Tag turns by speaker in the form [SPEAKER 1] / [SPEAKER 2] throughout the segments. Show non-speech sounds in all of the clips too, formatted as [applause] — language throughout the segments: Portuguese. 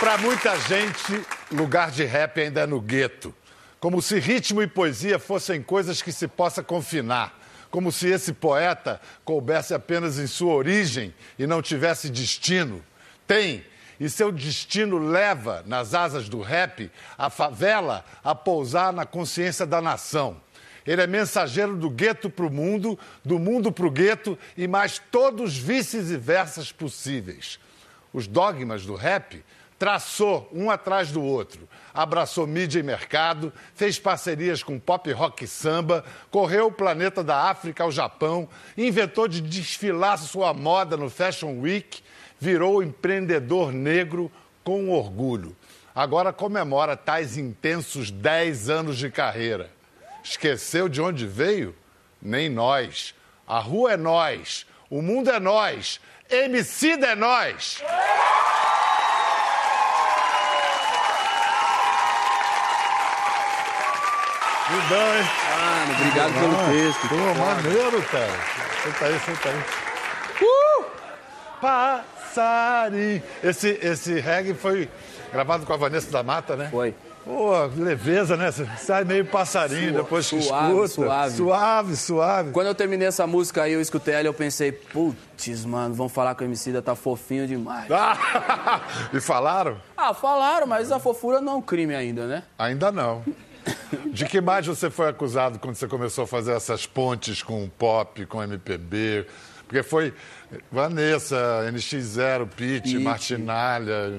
[SPEAKER 1] Para muita gente, lugar de rap ainda é no gueto. Como se ritmo e poesia fossem coisas que se possa confinar. Como se esse poeta coubesse apenas em sua origem e não tivesse destino. Tem, e seu destino leva, nas asas do rap, a favela a pousar na consciência da nação. Ele é mensageiro do gueto para o mundo, do mundo para o gueto e mais todos os vices e versas possíveis. Os dogmas do rap traçou um atrás do outro. Abraçou mídia e mercado, fez parcerias com pop rock e samba, correu o planeta da África ao Japão, inventou de desfilar sua moda no Fashion Week, virou empreendedor negro com orgulho. Agora comemora tais intensos 10 anos de carreira. Esqueceu de onde veio? Nem nós. A rua é nós. O mundo é nós. MC é nós. Lindão, hein?
[SPEAKER 2] Mano, obrigado pelo texto.
[SPEAKER 1] Pô, maneiro, cara. Senta aí, senta aí. Uh! Passarinho. Esse, esse reggae foi gravado com a Vanessa da Mata, né?
[SPEAKER 2] Foi.
[SPEAKER 1] Pô, leveza, né? Sai meio passarinho
[SPEAKER 2] Sua-
[SPEAKER 1] depois que
[SPEAKER 2] suave,
[SPEAKER 1] escuta.
[SPEAKER 2] suave.
[SPEAKER 1] Suave, suave.
[SPEAKER 2] Quando eu terminei essa música aí, eu escutei ela e eu pensei, putz, mano, vão falar que o MC da tá fofinho demais.
[SPEAKER 1] Ah, [laughs] e falaram?
[SPEAKER 2] Ah, falaram, mas a fofura não é um crime ainda, né?
[SPEAKER 1] Ainda não. De que mais você foi acusado quando você começou a fazer essas pontes com o pop, com o MPB? Porque foi Vanessa, NX0, Pete. Martinalha.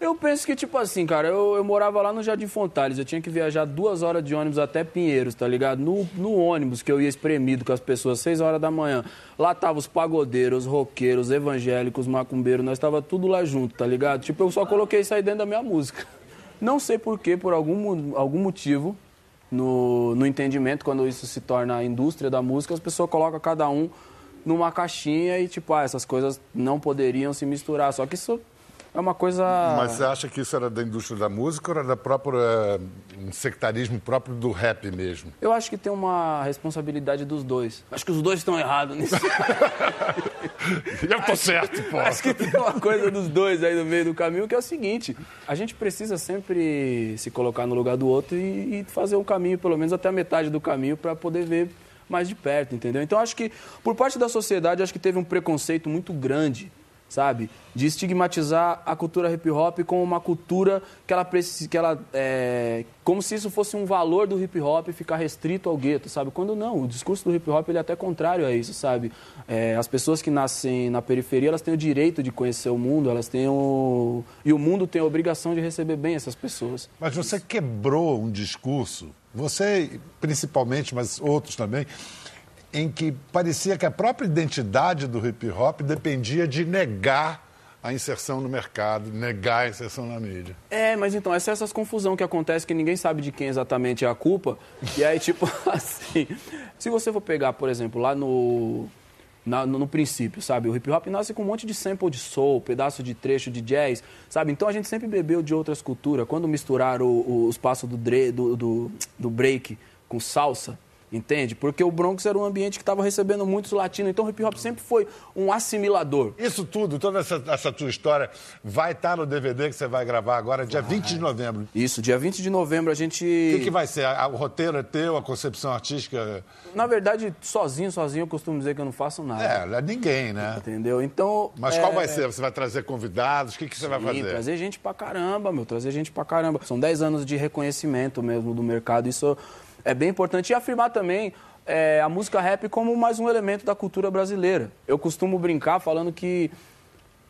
[SPEAKER 2] Eu penso que, tipo assim, cara, eu, eu morava lá no Jardim Fontales, eu tinha que viajar duas horas de ônibus até Pinheiros, tá ligado? No, no ônibus que eu ia espremido com as pessoas, seis horas da manhã. Lá tava os pagodeiros, os roqueiros, os evangélicos, os macumbeiros, nós tava tudo lá junto, tá ligado? Tipo, eu só coloquei isso aí dentro da minha música. Não sei porquê, por algum, algum motivo, no, no entendimento, quando isso se torna a indústria da música, as pessoas colocam cada um numa caixinha e, tipo, ah, essas coisas não poderiam se misturar. Só que isso é uma coisa.
[SPEAKER 1] Mas você acha que isso era da indústria da música ou era da própria, eh, um sectarismo próprio do rap mesmo?
[SPEAKER 2] Eu acho que tem uma responsabilidade dos dois. Acho que os dois estão errados nisso. [laughs]
[SPEAKER 1] Eu tô certo, pô.
[SPEAKER 2] acho que tem uma coisa dos dois aí no meio do caminho que é o seguinte: a gente precisa sempre se colocar no lugar do outro e, e fazer um caminho, pelo menos até a metade do caminho, para poder ver mais de perto, entendeu? Então acho que, por parte da sociedade, acho que teve um preconceito muito grande. Sabe? De estigmatizar a cultura hip hop como uma cultura que ela precisa. Que ela, é, como se isso fosse um valor do hip hop ficar restrito ao gueto, sabe? Quando não, o discurso do hip hop ele é até contrário a isso, sabe? É, as pessoas que nascem na periferia, elas têm o direito de conhecer o mundo, elas têm o. E o mundo tem a obrigação de receber bem essas pessoas.
[SPEAKER 1] Mas você quebrou um discurso, você principalmente, mas outros também, em que parecia que a própria identidade do hip hop dependia de negar a inserção no mercado, negar a inserção na mídia.
[SPEAKER 2] É, mas então, essa é essa confusão que acontece que ninguém sabe de quem exatamente é a culpa. E aí, [laughs] tipo, assim, se você for pegar, por exemplo, lá no, na- no, no princípio, sabe? O hip hop nasce com um monte de sample de soul, pedaço de trecho de jazz, sabe? Então a gente sempre bebeu de outras culturas. Quando misturaram o- o- os passos do, do, do, do break com salsa, entende? Porque o Bronx era um ambiente que estava recebendo muitos latinos. Então o hip hop sempre foi um assimilador.
[SPEAKER 1] Isso tudo, toda essa, essa tua história, vai estar no DVD que você vai gravar agora, dia 20 de novembro.
[SPEAKER 2] Isso, dia 20 de novembro a gente.
[SPEAKER 1] O que, que vai ser? O roteiro é teu, a concepção artística.
[SPEAKER 2] Na verdade, sozinho, sozinho, eu costumo dizer que eu não faço nada.
[SPEAKER 1] É, é ninguém, né?
[SPEAKER 2] Entendeu? Então.
[SPEAKER 1] Mas
[SPEAKER 2] é,
[SPEAKER 1] qual vai ser? Você vai trazer convidados? O que, que você vai
[SPEAKER 2] sim,
[SPEAKER 1] fazer?
[SPEAKER 2] trazer gente pra caramba, meu. Trazer gente pra caramba. São 10 anos de reconhecimento mesmo do mercado. Isso é bem importante. E afirmar também é, a música rap como mais um elemento da cultura brasileira. Eu costumo brincar falando que.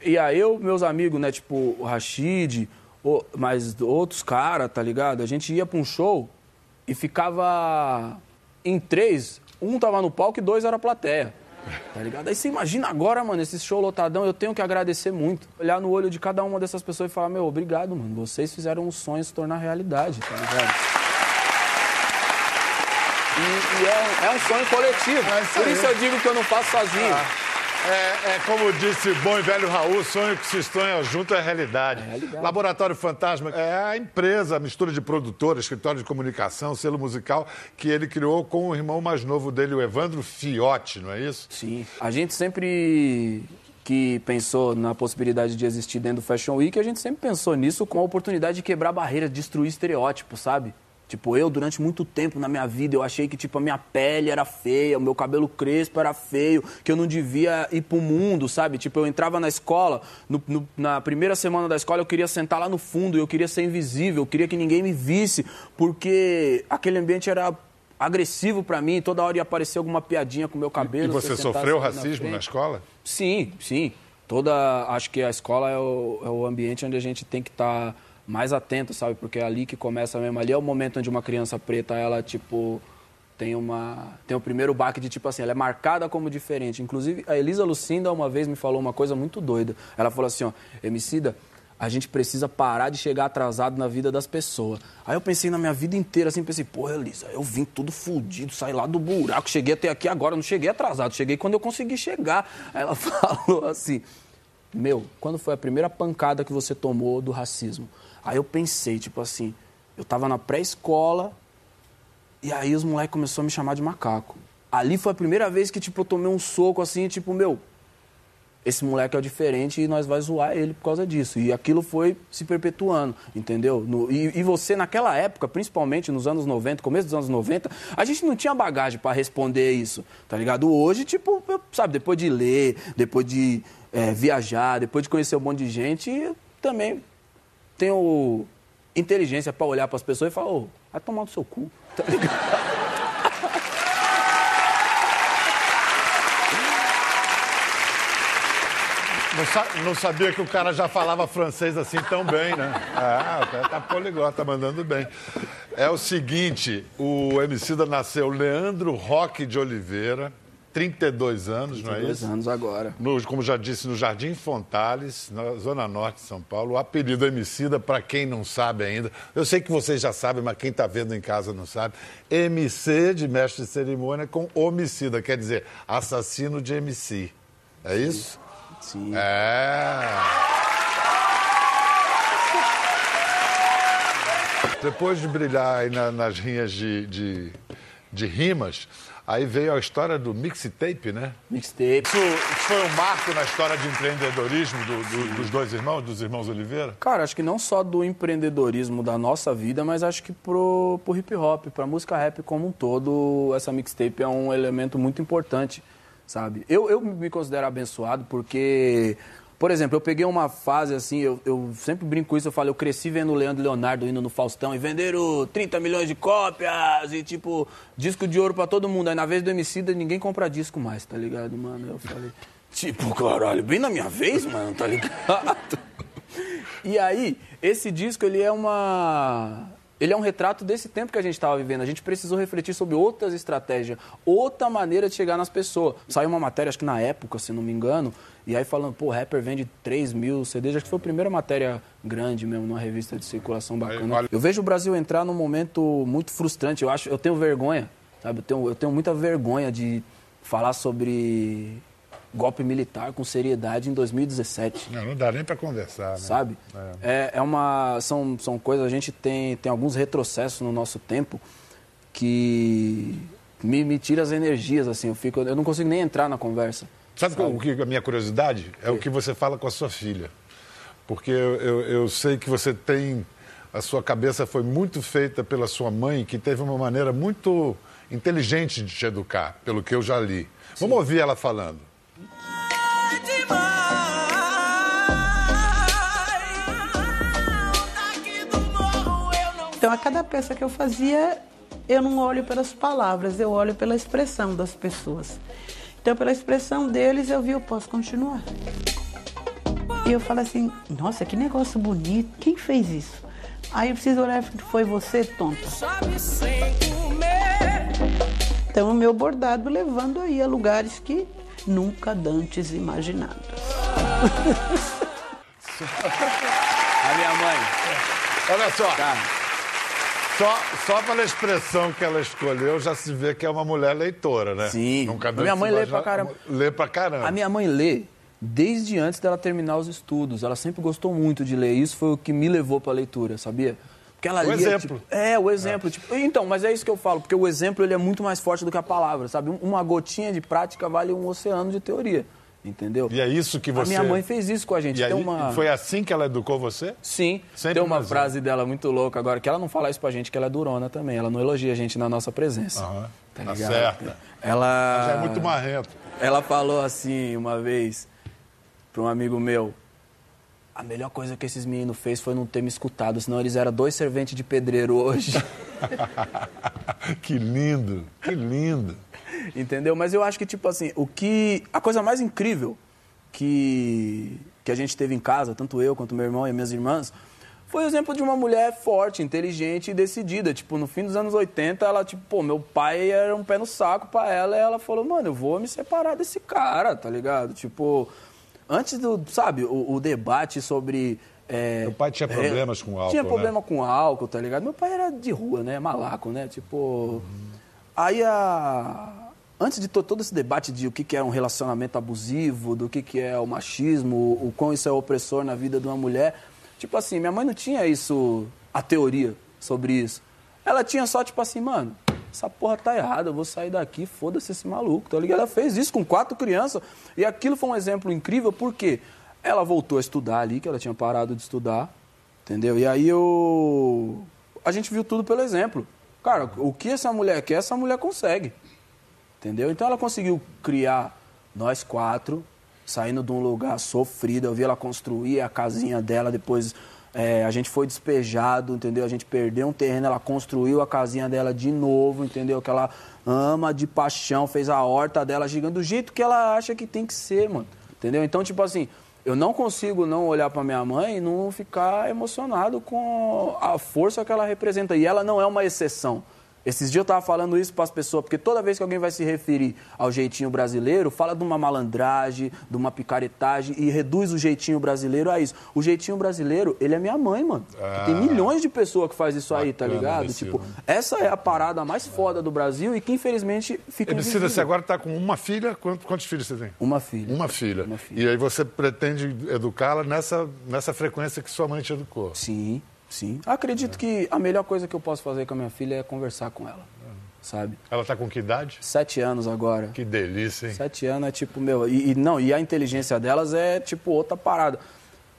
[SPEAKER 2] Ia eu, meus amigos, né? Tipo, o Rashid, o, mas outros caras, tá ligado? A gente ia pra um show e ficava em três. Um tava no palco e dois era plateia. Tá ligado? Aí você imagina agora, mano, esse show lotadão, eu tenho que agradecer muito. Olhar no olho de cada uma dessas pessoas e falar, meu, obrigado, mano. Vocês fizeram um sonho se tornar realidade, tá ligado? E, é, um- é um sonho coletivo.
[SPEAKER 1] É
[SPEAKER 2] Por isso eu digo que eu não faço sozinho.
[SPEAKER 1] É, é como disse o bom e velho Raul, sonho que se sonha junto é realidade.
[SPEAKER 2] realidade.
[SPEAKER 1] Laboratório Fantasma é a empresa, a mistura de produtora, escritório de comunicação, selo musical, que ele criou com o irmão mais novo dele, o Evandro Fiotti, não é isso?
[SPEAKER 2] Sim. A gente sempre que pensou na possibilidade de existir dentro do Fashion Week, a gente sempre pensou nisso com a oportunidade de quebrar barreiras, destruir estereótipos, sabe? Tipo, eu, durante muito tempo na minha vida, eu achei que, tipo, a minha pele era feia, o meu cabelo crespo era feio, que eu não devia ir pro mundo, sabe? Tipo, eu entrava na escola, no, no, na primeira semana da escola, eu queria sentar lá no fundo, eu queria ser invisível, eu queria que ninguém me visse, porque aquele ambiente era agressivo para mim, toda hora ia aparecer alguma piadinha com o meu cabelo.
[SPEAKER 1] E você sofreu racismo na, na, escola?
[SPEAKER 2] Sim, sim. Toda, acho que a escola é o, é o ambiente onde a gente tem que estar... Tá mais atento, sabe? Porque é ali que começa mesmo. Ali é o momento onde uma criança preta, ela, tipo, tem uma tem o primeiro baque de tipo assim, ela é marcada como diferente. Inclusive, a Elisa Lucinda uma vez me falou uma coisa muito doida. Ela falou assim, ó, Emicida, a gente precisa parar de chegar atrasado na vida das pessoas. Aí eu pensei na minha vida inteira assim, pensei, porra, Elisa, eu vim tudo fudido, saí lá do buraco, cheguei até aqui agora, não cheguei atrasado, cheguei quando eu consegui chegar. Aí ela [laughs] falou assim, meu, quando foi a primeira pancada que você tomou do racismo? Aí eu pensei, tipo assim, eu tava na pré-escola e aí os moleques começaram a me chamar de macaco. Ali foi a primeira vez que, tipo, eu tomei um soco assim, tipo, meu, esse moleque é o diferente e nós vai zoar ele por causa disso. E aquilo foi se perpetuando, entendeu? No, e, e, você, naquela época, principalmente nos anos 90, começo dos anos 90, a gente não tinha bagagem para responder isso, tá ligado? Hoje, tipo, eu, sabe, depois de ler, depois de é, viajar, depois de conhecer um monte de gente, também tenho inteligência para olhar para as pessoas e falar, ô, vai tomar no seu cu, tá ligado?
[SPEAKER 1] Não, não, sabia que o cara já falava francês assim tão bem, né? Ah, cara tá poliglota, tá mandando bem. É o seguinte, o Emicida nasceu Leandro Roque de Oliveira, 32 anos, 32 não é isso?
[SPEAKER 2] 32 anos agora.
[SPEAKER 1] No, como já disse, no Jardim Fontales, na Zona Norte de São Paulo. O apelido Emicida, para quem não sabe ainda, eu sei que vocês já sabem, mas quem está vendo em casa não sabe. MC de mestre de cerimônia com homicida, quer dizer, assassino de MC. É isso?
[SPEAKER 2] Sim.
[SPEAKER 1] É. Depois de brilhar aí na, nas rinhas de, de, de rimas, Aí veio a história do mixtape, né?
[SPEAKER 2] Mixtape.
[SPEAKER 1] Isso, isso, foi um marco na história de empreendedorismo do, do, dos dois irmãos, dos irmãos Oliveira?
[SPEAKER 2] Cara, acho que não só do empreendedorismo da nossa vida, mas acho que pro, pro hip hop, pra música rap como um todo, essa mixtape é um elemento muito importante, sabe? Eu, eu me considero abençoado porque por exemplo, eu peguei uma fase assim, eu, eu sempre brinco com isso, eu falo, eu cresci vendo o Leandro Leonardo indo no Faustão e venderam 30 milhões de cópias e tipo, disco de ouro para todo mundo. Aí na vez do MC ninguém compra disco mais, tá ligado, mano? Eu falei, tipo, caralho, bem na minha vez, mano, tá ligado? [laughs] E aí, esse disco ele é uma ele é um retrato desse tempo que a gente estava vivendo. A gente precisou refletir sobre outras estratégias, outra maneira de chegar nas pessoas. Saiu uma matéria, acho que na época, se não me engano, e aí falando, pô, rapper vende 3 mil CDs, acho que foi a primeira matéria grande mesmo, numa revista de circulação bacana. Eu vejo o Brasil entrar num momento muito frustrante, eu acho, eu tenho vergonha, sabe? Eu tenho, eu tenho muita vergonha de falar sobre golpe militar com seriedade em 2017.
[SPEAKER 1] Não, não dá nem para conversar, né?
[SPEAKER 2] Sabe? É. é. É, uma, são, são coisas, a gente tem, tem alguns retrocessos no nosso tempo que me, me tira as energias, assim, eu, fico, eu não consigo nem entrar na conversa.
[SPEAKER 1] Sabe, sabe? o que a minha curiosidade? É o que você fala com a sua filha. Porque eu, eu, eu sei que você tem. A sua cabeça foi muito feita pela sua mãe, que teve uma maneira muito inteligente de te educar, pelo que eu já li. Sim. Vamos ouvir ela falando.
[SPEAKER 3] Então, a cada peça que eu fazia, eu não olho pelas palavras, eu olho pela expressão das pessoas. Então, pela expressão deles, eu vi, eu posso continuar. E eu falo assim, nossa, que negócio bonito, quem fez isso? Aí eu preciso olhar, foi você, tonta? Então, o meu bordado levando aí a lugares que nunca dantes imaginados.
[SPEAKER 2] a minha mãe.
[SPEAKER 1] Olha só. Tá. Só, só pela expressão que ela escolheu, já se vê que é uma mulher leitora, né?
[SPEAKER 2] Sim. Nunca minha mãe lê pra caramba.
[SPEAKER 1] Lê pra caramba.
[SPEAKER 2] A minha mãe lê desde antes dela terminar os estudos. Ela sempre gostou muito de ler. Isso foi o que me levou pra leitura, sabia?
[SPEAKER 1] Porque ela o lia, exemplo.
[SPEAKER 2] Tipo, é, o exemplo. É. Tipo, então, mas é isso que eu falo, porque o exemplo ele é muito mais forte do que a palavra, sabe? Uma gotinha de prática vale um oceano de teoria. Entendeu?
[SPEAKER 1] E é isso que você...
[SPEAKER 2] A minha mãe fez isso com a gente.
[SPEAKER 1] E aí,
[SPEAKER 2] uma...
[SPEAKER 1] Foi assim que ela educou você?
[SPEAKER 2] Sim.
[SPEAKER 1] Sempre
[SPEAKER 2] Tem uma
[SPEAKER 1] um.
[SPEAKER 2] frase dela muito louca agora, que ela não fala isso pra gente, que ela é durona também. Ela não elogia a gente na nossa presença.
[SPEAKER 1] Aham,
[SPEAKER 2] Tá
[SPEAKER 1] tá
[SPEAKER 2] ligado?
[SPEAKER 1] certa.
[SPEAKER 2] Ela...
[SPEAKER 1] Já é muito marrento.
[SPEAKER 2] Ela falou assim uma vez para um amigo meu: a melhor coisa que esses meninos fez foi não ter me escutado, senão eles eram dois serventes de pedreiro hoje. [laughs]
[SPEAKER 1] que lindo, que lindo.
[SPEAKER 2] Entendeu? Mas eu acho que, tipo assim, o que. A coisa mais incrível que, que a gente teve em casa, tanto eu quanto meu irmão e minhas irmãs, foi o exemplo de uma mulher forte, inteligente e decidida. Tipo, no fim dos anos 80, ela, tipo, pô, meu pai era um pé no saco pra ela e ela falou, mano, eu vou me separar desse cara, tá ligado? Tipo, antes do, sabe, o, o debate sobre. É,
[SPEAKER 1] Meu pai tinha problemas com álcool,
[SPEAKER 2] Tinha
[SPEAKER 1] né?
[SPEAKER 2] problema com álcool, tá ligado? Meu pai era de rua, né? Malaco, né? Tipo. Aí a. Antes de to- todo esse debate de o que, que é um relacionamento abusivo, do que, que é o machismo, o quão isso é opressor na vida de uma mulher, tipo assim, minha mãe não tinha isso, a teoria sobre isso. Ela tinha só, tipo assim, mano, essa porra tá errada, eu vou sair daqui, foda-se esse maluco, tá ligado? Ela fez isso com quatro crianças. E aquilo foi um exemplo incrível, porque ela voltou a estudar ali, que ela tinha parado de estudar, entendeu? E aí eu. A gente viu tudo pelo exemplo. Cara, o que essa mulher quer, essa mulher consegue. Entendeu? Então ela conseguiu criar nós quatro, saindo de um lugar sofrido. Eu vi ela construir a casinha dela, depois é, a gente foi despejado, entendeu? A gente perdeu um terreno, ela construiu a casinha dela de novo, entendeu? Que ela ama de paixão, fez a horta dela gigante, do jeito que ela acha que tem que ser, mano. Entendeu? Então, tipo assim, eu não consigo não olhar pra minha mãe e não ficar emocionado com a força que ela representa. E ela não é uma exceção. Esses dias eu tava falando isso para as pessoas, porque toda vez que alguém vai se referir ao jeitinho brasileiro, fala de uma malandragem, de uma picaretagem e reduz o jeitinho brasileiro a isso. O jeitinho brasileiro, ele é minha mãe, mano. Tem milhões de pessoas que faz isso aí, tá ligado? Tipo, essa é a parada mais foda do Brasil e que infelizmente fica
[SPEAKER 1] Emicida, você agora está com uma filha? Quantos, quantos filhos você tem?
[SPEAKER 2] Uma filha.
[SPEAKER 1] Uma filha.
[SPEAKER 2] Uma filha.
[SPEAKER 1] E aí você pretende educá-la nessa, nessa frequência que sua mãe te educou.
[SPEAKER 2] Sim, sim. Acredito que a melhor coisa que eu posso fazer com a minha filha é conversar com ela, sabe?
[SPEAKER 1] Ela está com que idade?
[SPEAKER 2] Sete anos agora.
[SPEAKER 1] Que delícia, hein?
[SPEAKER 2] Sete anos é tipo, meu. E, e não, e a inteligência delas é tipo outra parada.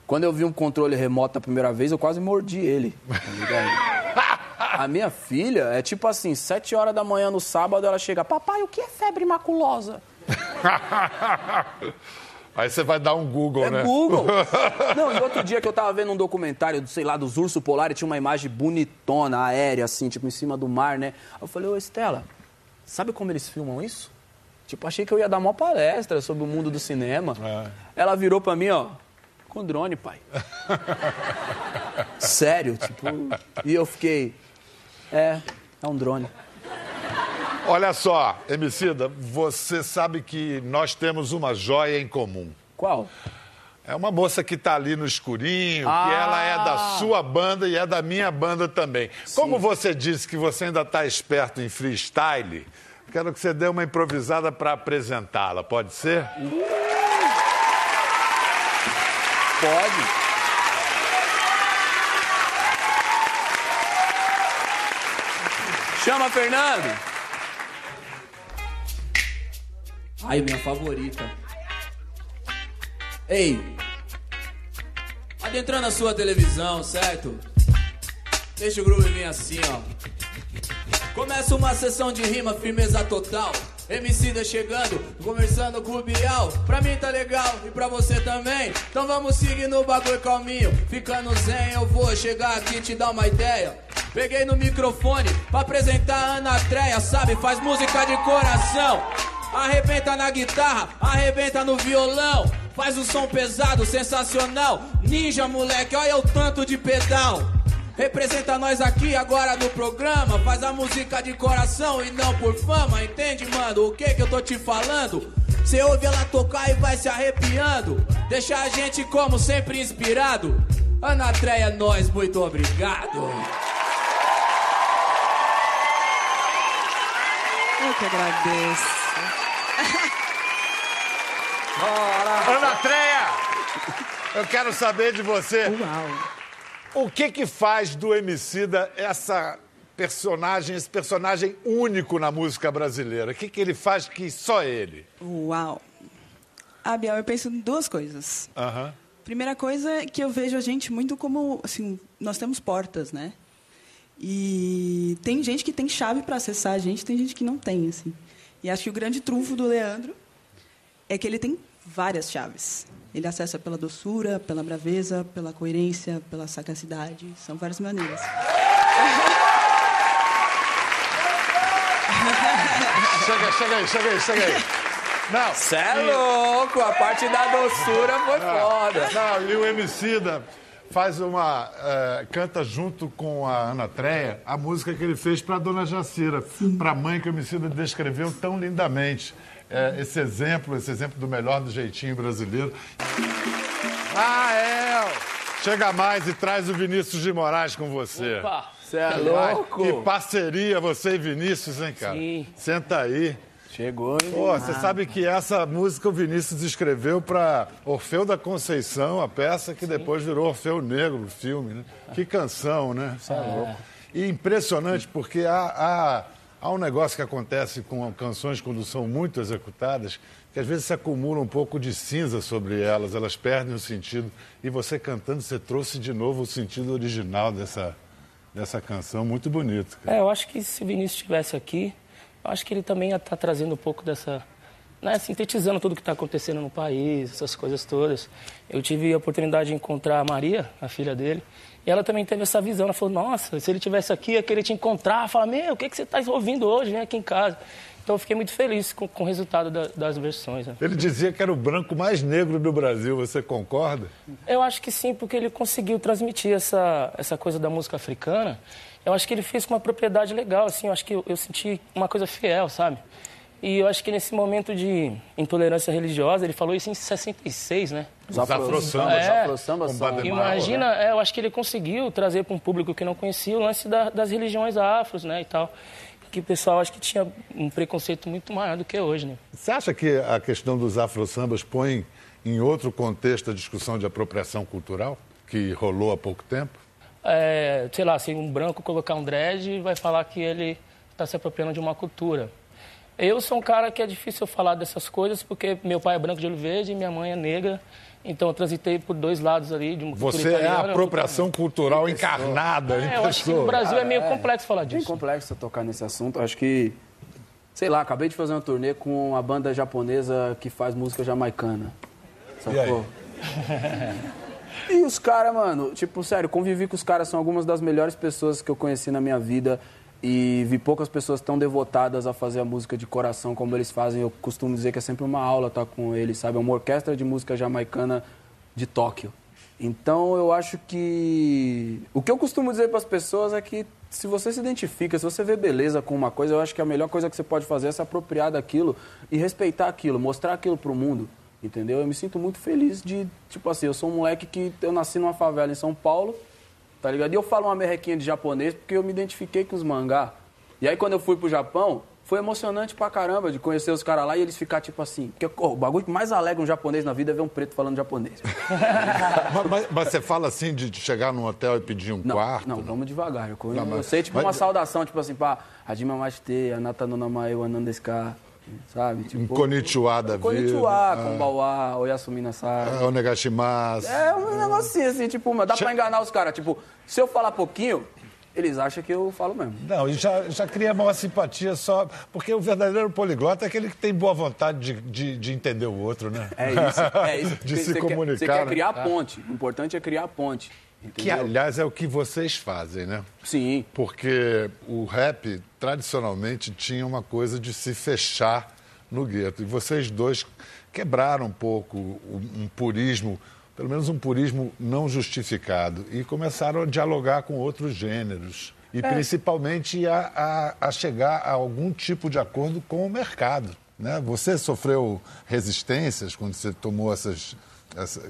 [SPEAKER 2] Quando eu vi um controle remoto a primeira vez, eu quase mordi ele. Tá? [laughs] A minha filha é tipo assim, sete horas da manhã no sábado, ela chega, papai, o que é febre maculosa? [laughs]
[SPEAKER 1] Aí você vai dar um Google,
[SPEAKER 2] É
[SPEAKER 1] né?
[SPEAKER 2] Google. [laughs] Não, e outro dia que eu tava vendo um documentário, sei lá, dos ursos polares, tinha uma imagem bonitona, aérea, assim, tipo, em cima do mar, né? Aí eu falei, ô Estela, sabe como eles filmam isso? Tipo, achei que eu ia dar uma palestra sobre o mundo do cinema.
[SPEAKER 1] É.
[SPEAKER 2] Ela virou pra mim, ó, com drone, pai. [laughs] Sério, tipo. E eu fiquei, é, é um drone.
[SPEAKER 1] Olha só, Emicida, você sabe que nós temos uma joia em comum.
[SPEAKER 2] Qual?
[SPEAKER 1] É uma moça que está ali no escurinho, que
[SPEAKER 2] Ah!
[SPEAKER 1] ela é da sua banda e é da minha banda também. Como você disse que você ainda está esperto em freestyle, quero que você dê uma improvisada para apresentá-la, pode ser?
[SPEAKER 2] Pode. Chama, Fernando. Ai, minha favorita. Ei. Adentrando a sua televisão, certo? Deixa o groove vir assim, ó. Começa uma sessão de rima, firmeza total. Emicida chegando, conversando com o Bial. Pra mim tá legal e pra você também. Então vamos seguir no bagulho calminho. Ficando zen, eu vou chegar aqui te dar uma ideia. Peguei no microfone pra apresentar a Ana Treia, sabe? Faz música de coração. Arrebenta na guitarra, arrebenta no violão. Faz um som pesado, sensacional. Ninja, moleque, olha o tanto de pedal. Representa nós aqui agora no programa. Faz a música de coração e não por fama. Entende, mano? O que que eu tô te falando? Cê ouve ela tocar e vai se arrepiando. Deixa a gente, como sempre, inspirado. Ana Treia, nós, muito obrigado.
[SPEAKER 4] Eu que agradeço.
[SPEAKER 1] Ana Treia, eu quero saber de você.
[SPEAKER 4] Uau.
[SPEAKER 1] O que que faz do Emicida essa personagem, esse personagem único na música brasileira? O que que ele faz que só ele?
[SPEAKER 4] Uau. Ah, Biel, eu penso em duas coisas.
[SPEAKER 1] Aham.
[SPEAKER 4] Primeira coisa é que eu vejo a gente muito como, assim, nós temos portas, né? E tem gente que tem chave para acessar a gente, tem gente que não tem, assim. E acho que o grande trunfo do Leandro é que ele tem várias chaves. Ele acessa pela doçura, pela braveza, pela coerência, pela sagacidade. São várias maneiras.
[SPEAKER 1] Chega, chega aí, chega aí, chega aí. Não.
[SPEAKER 2] Cê é louco, a parte da doçura foi foda.
[SPEAKER 1] Não, e o Emicida faz uma. eh, canta junto com a Ana Treia a música que ele fez para Dona Jacira, para a mãe que o Emicida descreveu tão lindamente. Eh, esse exemplo, esse exemplo do melhor do jeitinho brasileiro. Ah, é! Chega mais e traz o Vinícius de Moraes com você.
[SPEAKER 2] Cê é
[SPEAKER 1] Vai.
[SPEAKER 2] louco.
[SPEAKER 1] Que parceria você e Vinícius, hein, cara?
[SPEAKER 5] Sim.
[SPEAKER 1] Senta aí.
[SPEAKER 2] Chegou, hein?
[SPEAKER 1] Pô, você sabe que essa música o Vinícius escreveu para Orfeu da Conceição, a peça que depois virou Orfeu Negro, o filme, né? Que canção, né? E impressionante, porque há, há, há um negócio que acontece com canções quando são muito executadas, que às vezes se acumula um pouco de cinza sobre elas, elas perdem o sentido. E você cantando, você trouxe de novo o sentido original dessa, dessa canção, muito bonito. cara.
[SPEAKER 5] É, eu acho que se o Vinícius estivesse aqui, eu acho que ele também estar trazendo um pouco dessa. Né, sintetizando tudo que está acontecendo no país, essas coisas todas. Eu tive a oportunidade de encontrar a Maria, a filha dele, e ela também teve essa visão. Ela falou: Nossa, se ele tivesse aqui, ia querer te encontrar. Fala: Meu, o que, que você está ouvindo hoje? Vem aqui em casa. Então eu fiquei muito feliz com, com o resultado da- das versões. né.
[SPEAKER 1] Ele dizia que era o branco mais negro do Brasil, você concorda?
[SPEAKER 5] Eu acho que sim, porque ele conseguiu transmitir essa, essa coisa da música africana. Eu acho que ele fez com uma propriedade legal, assim, eu acho que eu, eu senti uma coisa fiel, sabe? E eu acho que nesse momento de intolerância religiosa, ele falou isso em 66, né?
[SPEAKER 1] Os afro-sambas.
[SPEAKER 2] Os
[SPEAKER 5] É.
[SPEAKER 1] Com
[SPEAKER 2] são...
[SPEAKER 5] Imagina, é, eu acho que ele conseguiu trazer para um público que não conhecia o lance da- das religiões afros, né, e tal. Que o pessoal acho que tinha um preconceito muito maior do que hoje, né?
[SPEAKER 1] Você acha que a questão dos afro-sambas põe em outro contexto a discussão de apropriação cultural, que rolou há pouco tempo?
[SPEAKER 5] É, sei lá, se um branco colocar um dread, vai falar que ele está se apropriando de uma cultura. Eu sou um cara que é difícil falar dessas coisas, porque meu pai é branco de olho verde e minha mãe é negra. Então eu transitei por dois lados ali, de uma
[SPEAKER 1] Você é a apropriação cultural encarnada em
[SPEAKER 5] É, eu acho que no. Brasil é meio complexo falar disso.
[SPEAKER 2] complexo tocar nesse assunto. Acho que, sei lá, acabei de fazer uma turnê com uma banda japonesa que faz música jamaicana. Sacou? [laughs] E os caras, mano, tipo, sério, convivi com os caras, são algumas das melhores pessoas que eu conheci na minha vida. E vi poucas pessoas tão devotadas a fazer a música de coração como eles fazem. Eu costumo dizer que é sempre uma aula estar com eles, sabe? É uma orquestra de música jamaicana de Tóquio. Então eu acho que. O que eu costumo dizer para as pessoas é que se você se identifica, se você vê beleza com uma coisa, eu acho que a melhor coisa que você pode fazer é se apropriar daquilo e respeitar aquilo, mostrar aquilo pro mundo. Entendeu? Eu me sinto muito feliz de, tipo assim, eu sou um moleque que eu nasci numa favela em São Paulo, tá ligado? E eu falo uma merrequinha de japonês porque eu me identifiquei com os mangá. E aí quando eu fui pro Japão, foi emocionante pra caramba de conhecer os caras lá e eles ficar tipo assim. Porque ó, o bagulho que mais alegra um japonês na vida é ver um preto falando japonês. [laughs]
[SPEAKER 1] Mas, mas- mas você fala assim de de chegar num hotel e pedir um
[SPEAKER 2] Não,
[SPEAKER 1] quarto?
[SPEAKER 2] não, vamos devagar. Eu,
[SPEAKER 1] Não, mas-
[SPEAKER 2] eu sei, tipo,
[SPEAKER 1] mas-
[SPEAKER 2] uma saudação, tipo assim, pá, Hajima Mashite, Anata no Namae, Anandeska, sabe? Tipo,
[SPEAKER 1] Um konnichiwa da vida.
[SPEAKER 2] Konnichiwa, Konbawa, Oyasumi Nasai.
[SPEAKER 1] Ah, Onegashimasu.
[SPEAKER 2] É um negocinho assim, tipo, dá pra enganar os caras. Tipo, se eu falar pouquinho, eles acham que eu falo mesmo.
[SPEAKER 1] Não, e já, já cria maior simpatia só. Porque o verdadeiro poliglota é aquele que tem boa vontade de, de, de entender o outro, né?
[SPEAKER 2] É isso, é isso. [laughs]
[SPEAKER 1] de
[SPEAKER 2] Você
[SPEAKER 1] se
[SPEAKER 2] quer-
[SPEAKER 1] comunicar.
[SPEAKER 2] Você quer
[SPEAKER 1] né?
[SPEAKER 2] criar ponte. O importante é criar ponte.
[SPEAKER 1] Que, aliás, é o que vocês fazem, né?
[SPEAKER 2] Sim.
[SPEAKER 1] Porque o rap, tradicionalmente, tinha uma coisa de se fechar no gueto. E vocês dois quebraram um pouco um um purismo, pelo menos um purismo não justificado, e começaram a dialogar com outros gêneros. E principalmente a, a, a chegar a algum tipo de acordo com o mercado. Né? Você sofreu resistências quando você tomou essas.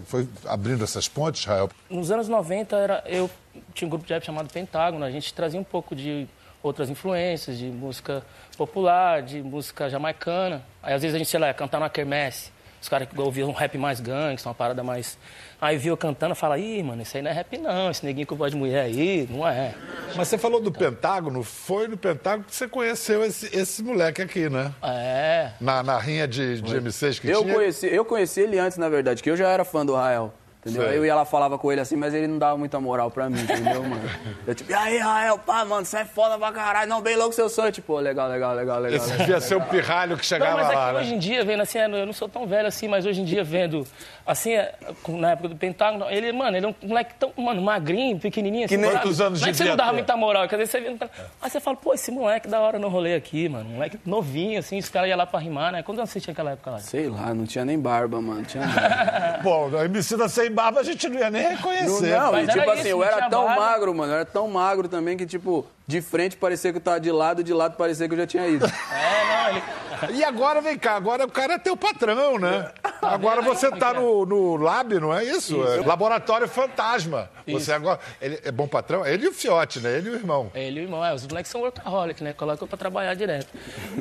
[SPEAKER 1] Foi abrindo essas pontes, Rael?
[SPEAKER 5] Nos anos 90, era, eu tinha um grupo de rap chamado Pentágono, a gente trazia um pouco de outras influências, de música popular, de música jamaicana. Aí às vezes a gente, sei lá, ia cantar na quermesse. Os caras que ouviam um rap mais gangsta, uma parada mais. Aí viu eu cantando e fala, ih, mano, isso aí não é rap não, esse neguinho com voz de mulher aí, não é.
[SPEAKER 1] Mas você falou do Pentágono, foi no Pentágono que você conheceu esse, esse moleque aqui, né?
[SPEAKER 5] É.
[SPEAKER 1] Na, na rinha de, de M6 que
[SPEAKER 2] Eu
[SPEAKER 1] tinha.
[SPEAKER 2] conheci, eu conheci ele antes, na verdade, que eu já era fã do Rael. Entendeu?
[SPEAKER 1] Sei.
[SPEAKER 2] Eu ia lá, falava com ele assim, mas ele não dava muita moral pra mim, entendeu, mano? Eu tipo, e aí, Rael, pá, mano, você é foda pra caralho, não, bem louco seu sonho. Tipo, "Pô, legal, legal, legal, legal.
[SPEAKER 1] Esse
[SPEAKER 2] legal.
[SPEAKER 1] devia ser o pirralho que
[SPEAKER 5] Não,
[SPEAKER 1] chegava
[SPEAKER 5] mas é
[SPEAKER 1] lá,
[SPEAKER 5] que
[SPEAKER 1] né?
[SPEAKER 5] hoje em dia, vendo assim, eu não sou tão velho assim, mas hoje em dia vendo, assim, é, na época do Pentágono, ele, mano, ele é um moleque tão, mano, magrinho, pequenininho, assim.
[SPEAKER 1] nem-
[SPEAKER 5] sabe?
[SPEAKER 1] Quantos anos
[SPEAKER 5] não é que
[SPEAKER 1] devia
[SPEAKER 5] você não dava muita moral, quer dizer, você vê, aí você fala, pô, esse moleque da hora no rolê aqui, mano, moleque novinho, assim, os caras iam lá pra rimar, né? Quantos anos você tinha naquela época lá?
[SPEAKER 2] Sei lá, não tinha nem barba, mano, não tinha nada. [laughs]
[SPEAKER 1] Bom, a Emicida sem barba a gente não ia nem reconhecer.
[SPEAKER 2] Não,
[SPEAKER 5] Mas
[SPEAKER 2] e tipo
[SPEAKER 5] era
[SPEAKER 2] assim,
[SPEAKER 5] isso,
[SPEAKER 2] eu
[SPEAKER 5] não
[SPEAKER 2] era tão
[SPEAKER 5] barba.
[SPEAKER 2] magro, mano, eu era tão magro também que, tipo, de frente parecia que eu tava de lado, de lado parecia que eu já tinha ido.
[SPEAKER 5] É, não, ele...
[SPEAKER 1] E agora, vem cá, agora o cara é teu patrão, né? [laughs] Agora você tá no, no lab, não é isso? É Laboratório Fantasma. Você agora. Ele é bom patrão? Ele e o Fiote, né? Ele e o irmão.
[SPEAKER 5] Ele e o irmão, é, os moleques são workaholic, né? Colocam pra trabalhar direto.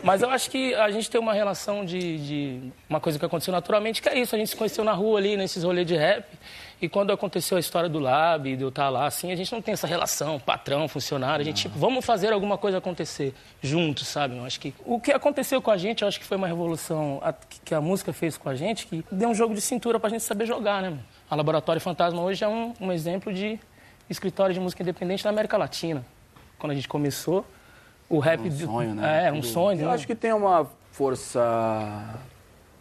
[SPEAKER 5] Mas eu acho que a gente tem uma relação de, de uma coisa que aconteceu naturalmente, que é isso. A gente se conheceu na rua ali, nesses rolês de rap. E quando aconteceu a história do Lab, de eu estar lá, assim, a gente não tem essa relação, patrão, funcionário. A gente, tipo, vamos fazer alguma coisa acontecer juntos, sabe? Eu acho que o que aconteceu com a gente, eu acho que foi uma revolução a- que a música fez com a gente, que deu um jogo de cintura pra gente saber jogar, né? mano? A Laboratório Fantasma hoje é um, um exemplo de escritório de música independente na América Latina. Quando a gente começou, o rap...
[SPEAKER 2] Um sonho, né?
[SPEAKER 5] É, era um sonho.
[SPEAKER 2] Eu
[SPEAKER 5] né?
[SPEAKER 2] acho que tem uma força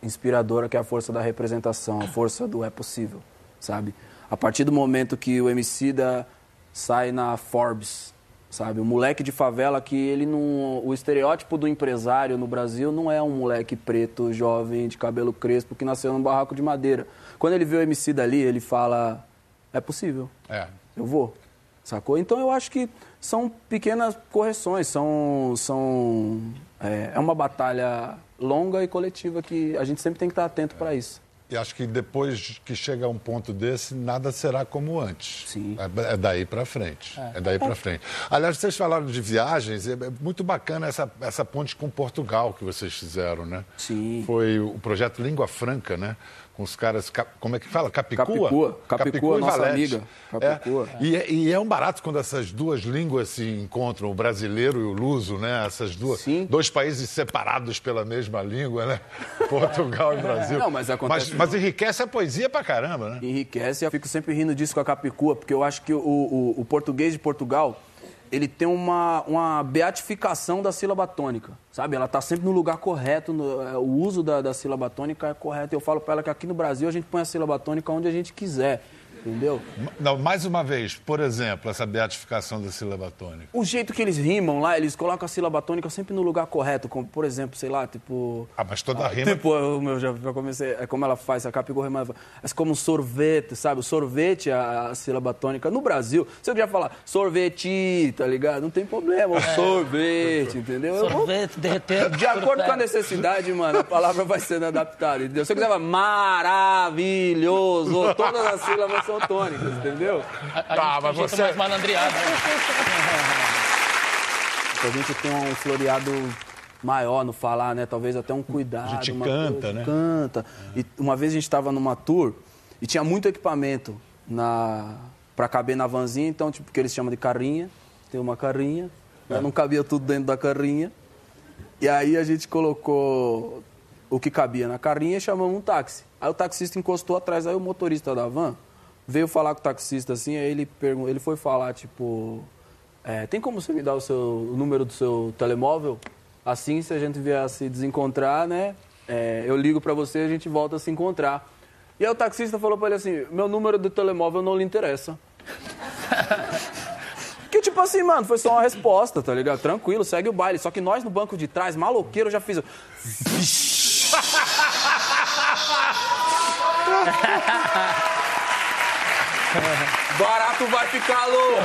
[SPEAKER 2] inspiradora que é a força da representação, a força do é possível, sabe? A partir do momento que o Emicida sai na Forbes, sabe? O moleque de favela que ele não... O estereótipo do empresário no Brasil não é um moleque preto, jovem, de cabelo crespo, que nasceu num barraco de madeira. Quando ele vê o Emicida ali, ele fala, é possível
[SPEAKER 1] É.
[SPEAKER 2] eu vou. Sacou? Então eu acho que são pequenas correções, são. são é, é uma batalha longa e coletiva que a gente sempre tem que estar atento para isso.
[SPEAKER 1] E acho que depois que chega a um ponto desse, nada será como antes.
[SPEAKER 2] Sim.
[SPEAKER 1] É, é daí para frente. É, daí para frente. Aliás, vocês falaram de viagens, é é muito bacana essa, essa ponte com Portugal que vocês fizeram, né?
[SPEAKER 2] Sim.
[SPEAKER 1] Foi o projeto Língua Franca, né? Com os caras, como é que fala? Capicua?
[SPEAKER 2] Capicua. Capicua,
[SPEAKER 1] e
[SPEAKER 2] nossa
[SPEAKER 1] Valete.
[SPEAKER 2] amiga. Capicua.
[SPEAKER 1] É. E, é- e é um barato quando essas duas línguas se encontram, o brasileiro e o luso, né? Essas duas,
[SPEAKER 2] Sim.
[SPEAKER 1] dois países separados pela mesma língua, né? [laughs] Portugal e Brasil.
[SPEAKER 2] Não, mas acontece-
[SPEAKER 1] Mas, mas enriquece a poesia pra caramba, né?
[SPEAKER 2] Enriquece. Eu fico sempre rindo disso com a Capicua, porque eu acho que o, o, o português de Portugal ele tem uma, uma beatificação da sílaba tônica, sabe? Ela está sempre no lugar correto, no- é, o uso da, da sílaba tônica é correto. Eu falo para ela que aqui no Brasil a gente põe a sílaba tônica onde a gente quiser, entendeu?
[SPEAKER 1] Não, mais uma vez, por exemplo, essa beatificação da sílaba tônica.
[SPEAKER 2] O jeito que eles rimam lá, eles colocam a sílaba tônica sempre no lugar correto, como, por exemplo, sei lá, tipo...
[SPEAKER 1] Ah, mas toda rima.
[SPEAKER 2] Tipo, eu, meu, já, já comecei. É como ela faz, a Capicua rima. ela fala, É como sorvete, sabe? O sorvete, a, a sílaba tônica. No Brasil, se eu já falar sorvete, tá ligado? Não tem problema. O sorvete, entendeu? Eu vou-
[SPEAKER 5] Sorvete, derretendo. [laughs]
[SPEAKER 2] de acordo com a necessidade, mano, a palavra vai sendo adaptada, entendeu? Se eu quiser falar maravilhoso, todas as sílabas são tônicas, entendeu?
[SPEAKER 5] A, a
[SPEAKER 1] Tá, mas você-
[SPEAKER 5] mais malandreado, né?
[SPEAKER 2] A gente tem um floreado maior no falar, né? Talvez até um cuidado.
[SPEAKER 1] A gente
[SPEAKER 2] uma
[SPEAKER 1] canta,
[SPEAKER 2] coisa,
[SPEAKER 1] né?
[SPEAKER 2] Canta. E uma vez a gente estava numa tour e tinha muito equipamento na para caber na vanzinha, então, tipo, que eles chamam de carrinha. Tem uma carrinha, né? não cabia tudo dentro da carrinha. E aí a gente colocou o que cabia na carrinha e chamamos um táxi. Aí o taxista encostou atrás, aí o motorista da van veio falar com o taxista assim, aí ele, pergun- ele foi falar, tipo, é, tem como você me dar o, seu, o número do seu telemóvel? Assim, se a gente vier a se desencontrar, né, é, eu ligo pra você e a gente volta a se encontrar. E aí o taxista falou pra ele assim, meu número de telemóvel não lhe interessa. [laughs] Que tipo assim, mano, foi só uma resposta, tá ligado? Tranquilo, segue o baile. Só que nós no banco de trás, maloqueiro, já fiz. [laughs] [laughs] [laughs] Barato vai ficar louco!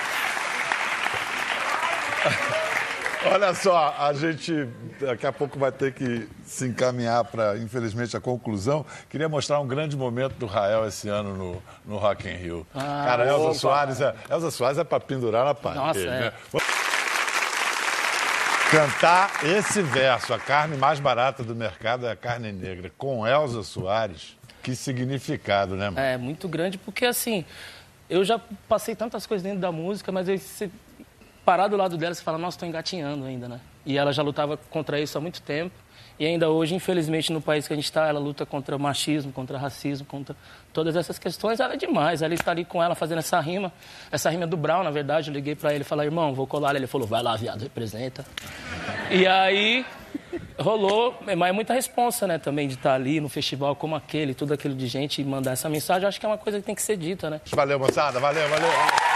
[SPEAKER 2] [laughs]
[SPEAKER 1] Olha só, a gente daqui a pouco vai ter que se encaminhar para, infelizmente, a conclusão. Queria mostrar um grande momento do Rael esse ano no, no Rock in Rio. Cara, Elza
[SPEAKER 5] opa.
[SPEAKER 1] Soares, é, Elza Soares é para pendurar na parede.
[SPEAKER 5] Nossa, é.
[SPEAKER 1] né? Cantar esse verso, a carne mais barata do mercado é a carne negra, com Elza Soares, que significado, né, mano?
[SPEAKER 5] É muito grande, porque assim, eu já passei tantas coisas dentro da música, mas aí você parar do lado dela, você fala, nossa, estou engatinhando ainda, né? E ela já lutava contra isso há muito tempo. E ainda hoje, infelizmente, no país que a gente está, ela luta contra machismo, contra racismo, contra todas essas questões. Ela é demais. Ela está ali com ela fazendo essa rima. Essa rima é do Brown, na verdade. Eu liguei para ele e falei, irmão, vou colar. Ele falou, vai lá, viado, representa. E aí rolou, mas é muita responsa, né, também, de estar ali no festival como aquele, tudo aquilo de gente e mandar essa mensagem. Acho que é uma coisa que tem que ser dita, né?
[SPEAKER 1] Valeu, moçada. Valeu, valeu.